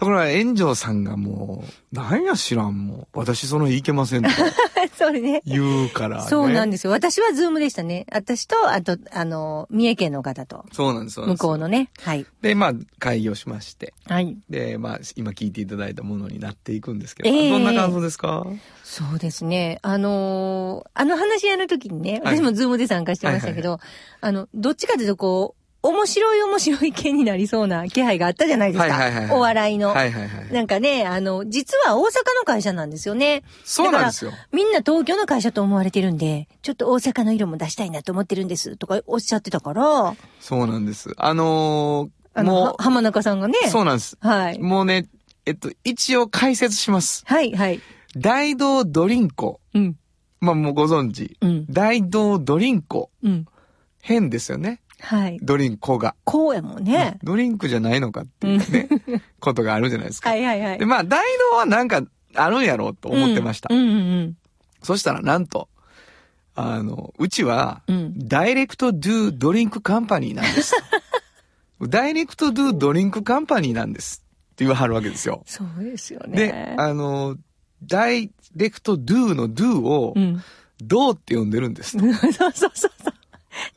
ところが、炎上さんがもう、なんや知らんもう。私その日行けませんと それね。言うから、ね。そうなんですよ。私はズームでしたね。私と、あと、あの、三重県の方と、そうなんです。向こうのね。はい。で、まあ、会議をしまして。はい。で、まあ、今聞いていただいたものになっていくんですけど、ええどんな感想ですか？そうですね。あのーあの話やるときにね、はい私もズームで参加してましたけど、あの、どっちかというとこう、面白い面白い系になりそうな気配があったじゃないですか。はいはいはいはいお笑いの。はいはいはい。なんかね、あの、実は大阪の会社なんですよね。そうなんですよみんな東京の会社と思われてるんで、ちょっと大阪の色も出したいなと思ってるんです、とかおっしゃってたから、そうなんです。あのーあの、もは浜中さんがね。う、そうなんです。はい。もうね、えっと、一応解説します。はい、はい。大道ドリンコ。うん、まあもうご存知。うん、大道ドリンコ。うん。変ですよね。はい。ドリンコが。こうやもんね。ドリンクじゃないのかっていうね、ことがあるじゃないですか。はい、はい、はいで、。まあ、大道はなんかあるんやろうと思ってました。うん、うん、うんそしたらなんと、あの、うちは、うんダイレクトドゥドリンクカンパニーなんです。ダイレクトドゥドリンクカンパニーなんです。って言わはるわけですよ。そうですよね。で、あの、ダイレクトドゥのドゥをう、ん。ドーって呼んでるんです。そうそうそうそう。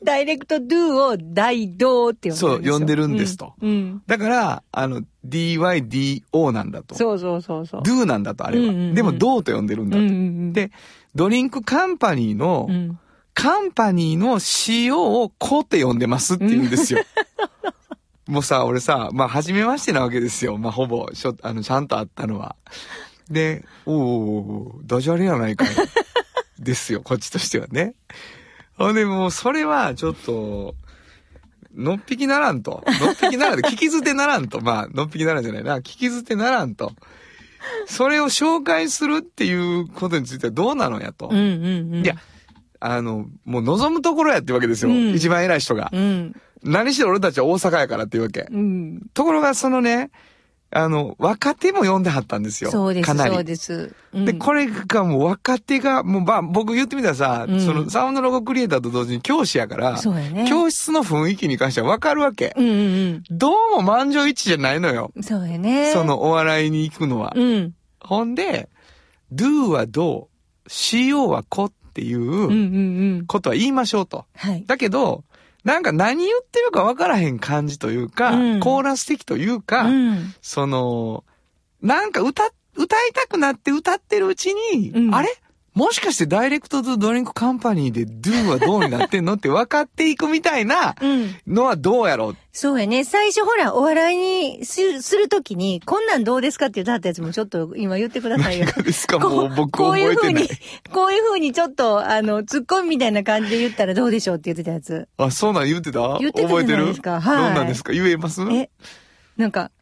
ダイレクトドゥを大道って呼んでるんですよ。そう呼んでるんですとうん。うんだから、あの、DYDO なんだと。そうそうそうそう。ドゥなんだと、あれは。うんうんうんでも、ドーと呼んでるんだと。うんうんうん、で、ドリンクカンパニーの、うん。カンパニーの CO をコって呼んでますって言うんですよ。もうさ、俺さ、まあ、初めましてなわけですよ。まあ、ほぼ、しょ、あの、ちゃんと会ったのは。で、おーおダジャレやないかい。ですよ、こっちとしてはね。ほんで、もう、それは、ちょっと、のっぴきならんと。のっぴきならんと。聞き捨てならんと。まあ、のっぴきならんじゃないな。聞き捨てならんと。それを紹介するっていうことについてはどうなのやと。うんうんうん。いや、あの、もう望むところやってわけですよ。うん一番偉い人が。うん。何しろ俺たちは大阪やからっていうわけ。うん。ところがそのね、あの、若手も呼んではったんですよ。そうです、かなり。そうです。うんで、これがもう若手が、もうまあ僕言ってみたらさ、うんそのサウンドロゴクリエイターと同時に教師やから、そうやね。教室の雰囲気に関してはわかるわけ。うんうんどうも満場一致じゃないのよ。うん。そうやね。そ、のお笑いに行くのは。うん。ほんで、do はどう、co はこっていうんうんううん。ことは言いましょうと。はい。だけど、なんか何言ってるかわからへん感じというか、うん。コーラス的というか、うん。その、なんか歌、歌いたくなって歌ってるうちに、うん。あれ？もしかしてダイレクトドドリンクカンパニーで do はどうになってんのって分かっていくみたいなうん。のはどうやろう？そうやね。最初ほら、お笑いにすするときに、こんなんどうですかって言ったやつもちょっと今言ってくださいよ。ですか？もう僕こういう覚えてないふうに。、こういうふうにちょっと、あの、ツッコミみたいな感じで言ったらどうでしょうって言ってたやつ。あ、そうなん言ってた？言ってた覚えてる？はいどんなんですか？言えます？え、なんか、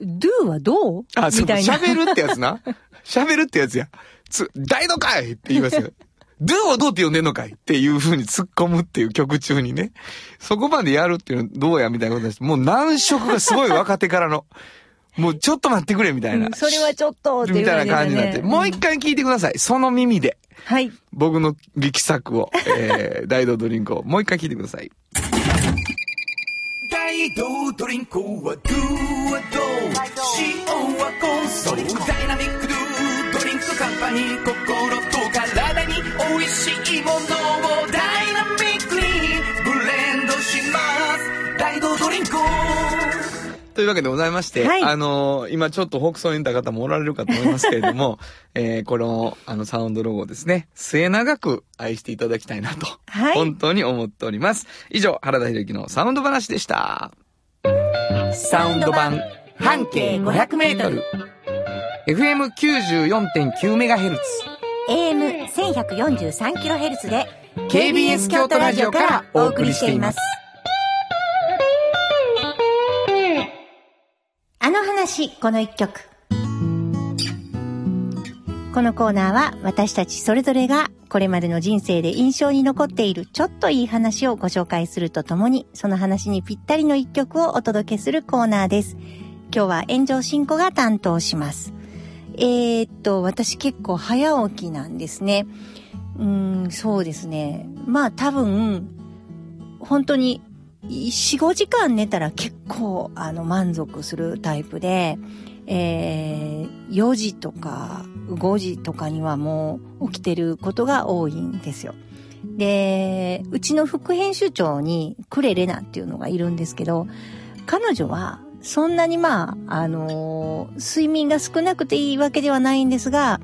do はどう？あ、そう、みたいな。喋るってやつな。喋るってやつや。つ、大のかいって言いますよ。ドゥをどうって呼んでんのかいっていう風に突っ込むっていう曲中にね。そこまでやるっていうのどうやみたいなことです。もう難色がすごい若手からの。もうちょっと待ってくれみたいな。うんそれはちょっとっていうみたいな感じになって。もう一回聞いてください。その耳で。はい。僕の力作を、えー、大道ドリンクをもう一回聞いてください。大道ドリンクはドゥはド塩はコンソーダイナミックドゥカンパニー心と体に美味しいものをダイナミックにブレンドします大道ドリンクというわけでございまして、はいあのー今ちょっと北総にいた方もおられるかと思いますけれども、えーこの、あの、サウンドロゴをですね、末永く愛していただきたいなと、はい本当に思っております。以上、原田博之のサウンド話でした。サウンド版、半径500メートル。FM94.9MHz。AM1143kHz で KBS 京都ラジオからお送りしています。あの話、この一曲。このコーナーは私たちそれぞれがこれまでの人生で印象に残っているちょっといい話をご紹介するとともに、その話にぴったりの一曲をお届けするコーナーです。今日は炎上進行が担当します。えー、っと、私結構早起きなんですね。うん、そうですね。まあ多分、本当に4、5時間寝たら結構あの満足するタイプで、えー、4時とか5時とかにはもう起きてることが多いんですよ。で、うちの副編集長にクレレナっていうのがいるんですけど、彼女はそんなにまあ、あのー睡眠が少なくていいわけではないんですが、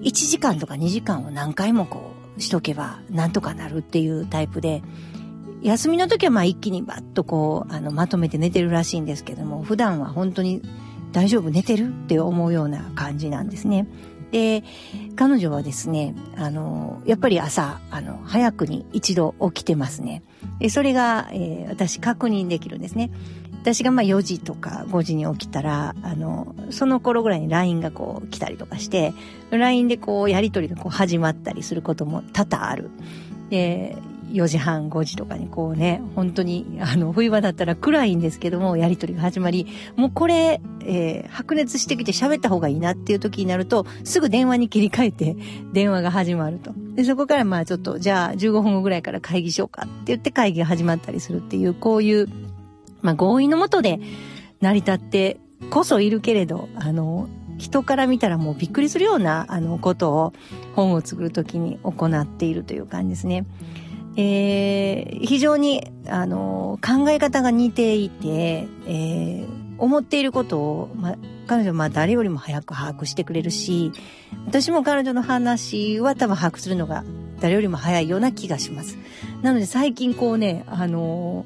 1時間とか2時間を何回もこうしとけばなんとかなるっていうタイプで、休みの時はまあ一気にバッとこう、あの、まとめて寝てるらしいんですけども、普段は本当に大丈夫寝てるって思うような感じなんですね。で、彼女はですね、あの、やっぱり朝、あの、早くに一度起きてますね。それが、えー私確認できるんですね。私がまあ4時とか5時に起きたら、あの、その頃ぐらいに LINE がこう来たりとかして、LINE でこうやりとりがこう始まったりすることも多々ある。で、4時半、5時とかにこうね、本当に、あの、冬場だったら暗いんですけども、やりとりが始まり、もうこれ、えー白熱してきて喋った方がいいなっていう時になると、すぐ電話に切り替えて、電話が始まると。で、そこからまあちょっと、じゃあ15分後ぐらいから会議しようかって言って会議が始まったりするっていう、こういう、まあ合意のもとで成り立ってこそいるけれど、あの、人から見たらもうびっくりするような、あの、ことを本を作るときに行っているという感じですね。えー非常に、あの、考え方が似ていて、えー思っていることを、ま、彼女はまあ誰よりも早く把握してくれるし、私も彼女の話は多分把握するのが誰よりも早いような気がします。なので最近こうね、あの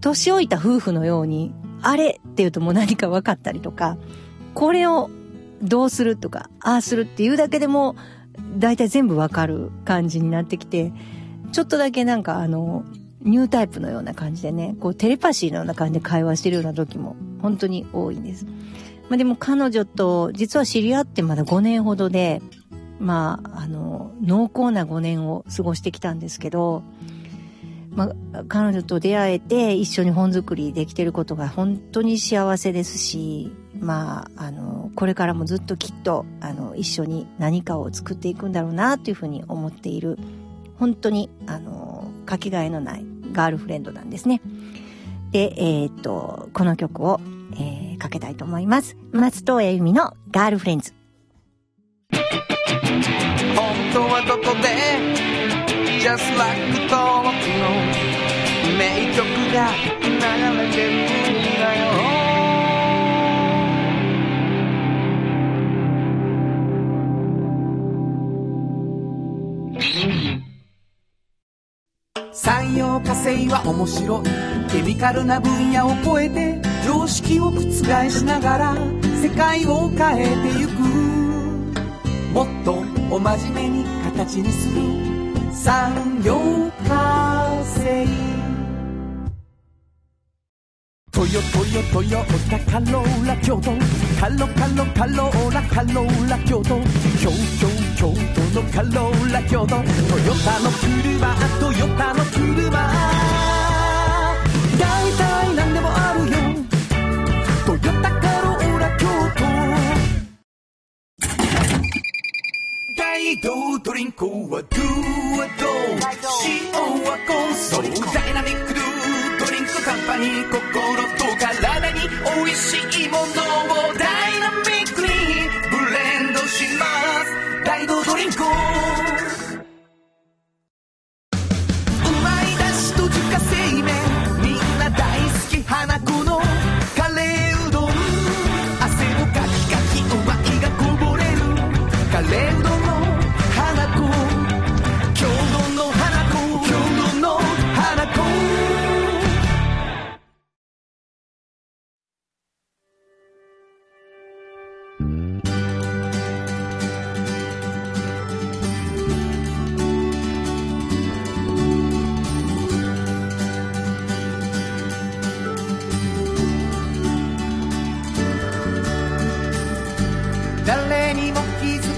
年老いた夫婦のように、あれって言うともう何か分かったりとか、これをどうするとか、ああするっていうだけでも、大体全部わかる感じになってきて、ちょっとだけなんかあの、ニュータイプのような感じでね、こうテレパシーのような感じで会話してるような時も本当に多いんです。まあでも彼女と実は知り合ってまだ5年ほどで、まあ、あの、濃厚な5年を過ごしてきたんですけど、まあ、彼女と出会えて一緒に本作りできてることが本当に幸せですし、まあ、あの、これからもずっときっと、あの、一緒に何かを作っていくんだろうなというふうに思っている、本当に、あの、かけがえのないガールフレンドなんですね。で、えーっと、この曲を、えーかけたいと思います。松任谷由実のガールフレンズ。本当はどこで Just like 登録の名曲が流れてるんだよ産業化成は面白いケミカルな分野を超えて常識を覆しながら世界を変えてゆくもっとお真面目に形にする産業化成トヨトヨトヨタカローラ京都カロカロカローラカローラ京都京都京都のカローラ京都トヨタの車トヨタの車大道ドリンクはドゥはド。ゥ塩はコンソーダイナミックドゥドリンクカンパニー心と体においしいものをダイナミックにブレンドします。大道ドリンク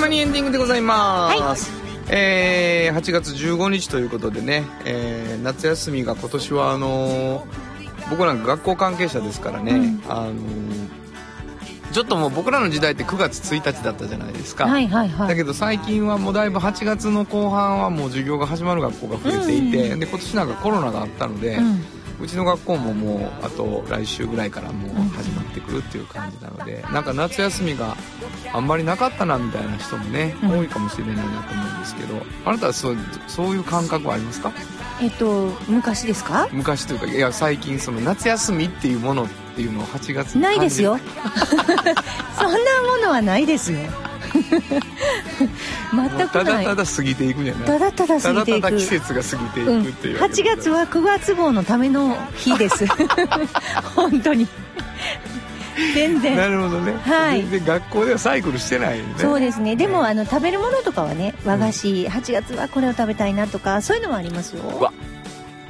間にエンディングでございます、えー8月15日ということでね、えー夏休みが今年はあのー僕なんか学校関係者ですからね、あのーちょっともう僕らの時代って9月1日だったじゃないですか、はいはいはい。だけど最近はもうだいぶ8月の後半はもう授業が始まる学校が増えていて、で今年なんかコロナがあったので、ううちの学校ももうあと来週ぐらいからもう始まってくるっていう感じなのでなんか夏休みがあんまりなかったなみたいな人もね、うん。多いかもしれないなと思うんですけどあなたはそうそういう感覚はありますか？えっと昔ですか？昔というかいや最近その夏休みっていうものっていうのを8月にないですよ。そんなものはないですよ 全くない。ただただ過ぎていくんじゃない。ただただ過ぎていく。季節が過ぎていうん、くっていうわけ8月は9月号のための日です。本当に。全な然るほどね、はい。全然学校ではサイクルしてないよね。そうですね。でもあの食べるものとかはね和菓子8月はこれを食べたいなとかそういうのはありますよ。うわ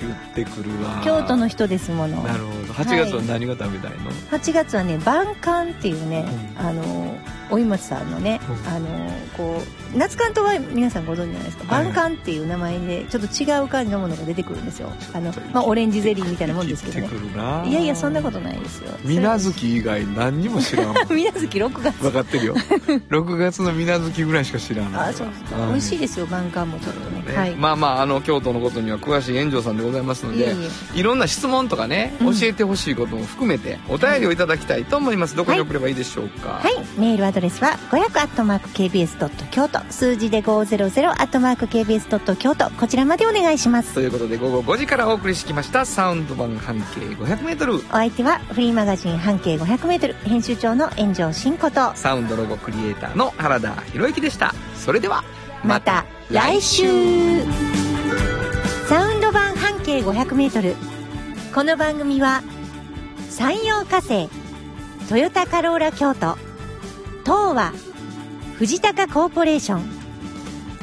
言ってくるわ。京都の人ですもの。なるほど。8月は何が食べたいの、8月はね晩柑っていうね、あのおい松さんのね、うん。あのこう夏関東は皆さんご存知じゃないですか、はい。晩柑っていう名前でちょっと違う感じのものが出てくるんですよ。あのまあ、オレンジゼリーみたいなもんですけどね。言ってくるな。いやいやそんなことないですよ。水無月以外何にも知らんもん。水無月6月。分かってるよ。6月の水無月ぐらいしか知らないあそうそう美味しいですよ晩柑もちょっとねね。はい、まあまああの京都のことには詳しい炎上さんでございますのでいろんな質問とかね、うん。教えてほしいことも含めてお便りをいただきたいと思います。どこに送ればいいでしょうか、はい。メールアドレスは、500アットマーク KBS ドット京都、数字で500アットマーク KBS ドット京都、こちらまでお願いします。ということで午後5時からお送りしてきました。サウンド版半径 500m お相手は、フリーマガジン半径500メートル、編集長の炎上真子と、サウンドロゴクリエイターの原田博之でした。それではまた来週サウンド版半径500メートル。この番組は、山陽火星、トヨタカローラ京都、東和、藤高コーポレーション、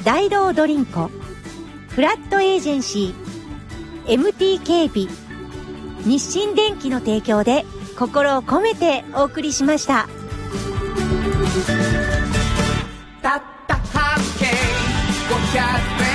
大道ドリンコ、フラットエージェンシー、MT 警備、日清電機の提供で心を込めてお送りしました。た got